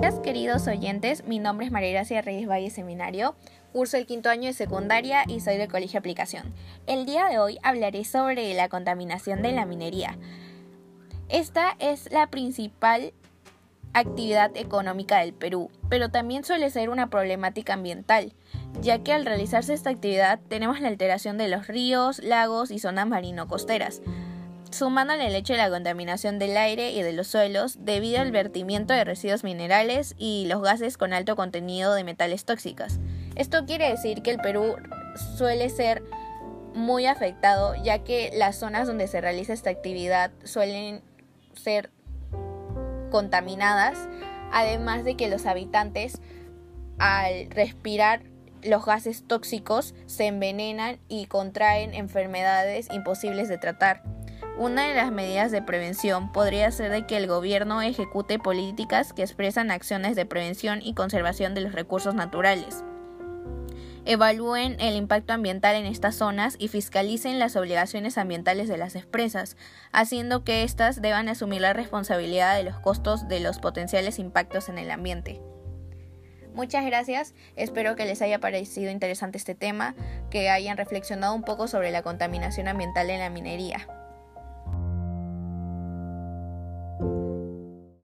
días, queridos oyentes. Mi nombre es María Gracia Reyes Valle Seminario. Curso el quinto año de secundaria y soy del Colegio Aplicación. El día de hoy hablaré sobre la contaminación de la minería. Esta es la principal actividad económica del Perú, pero también suele ser una problemática ambiental, ya que al realizarse esta actividad tenemos la alteración de los ríos, lagos y zonas marino-costeras sumándole el hecho de la contaminación del aire y de los suelos debido al vertimiento de residuos minerales y los gases con alto contenido de metales tóxicos. Esto quiere decir que el Perú suele ser muy afectado ya que las zonas donde se realiza esta actividad suelen ser contaminadas, además de que los habitantes al respirar los gases tóxicos se envenenan y contraen enfermedades imposibles de tratar. Una de las medidas de prevención podría ser de que el gobierno ejecute políticas que expresan acciones de prevención y conservación de los recursos naturales. Evalúen el impacto ambiental en estas zonas y fiscalicen las obligaciones ambientales de las empresas, haciendo que éstas deban asumir la responsabilidad de los costos de los potenciales impactos en el ambiente. Muchas gracias, espero que les haya parecido interesante este tema, que hayan reflexionado un poco sobre la contaminación ambiental en la minería.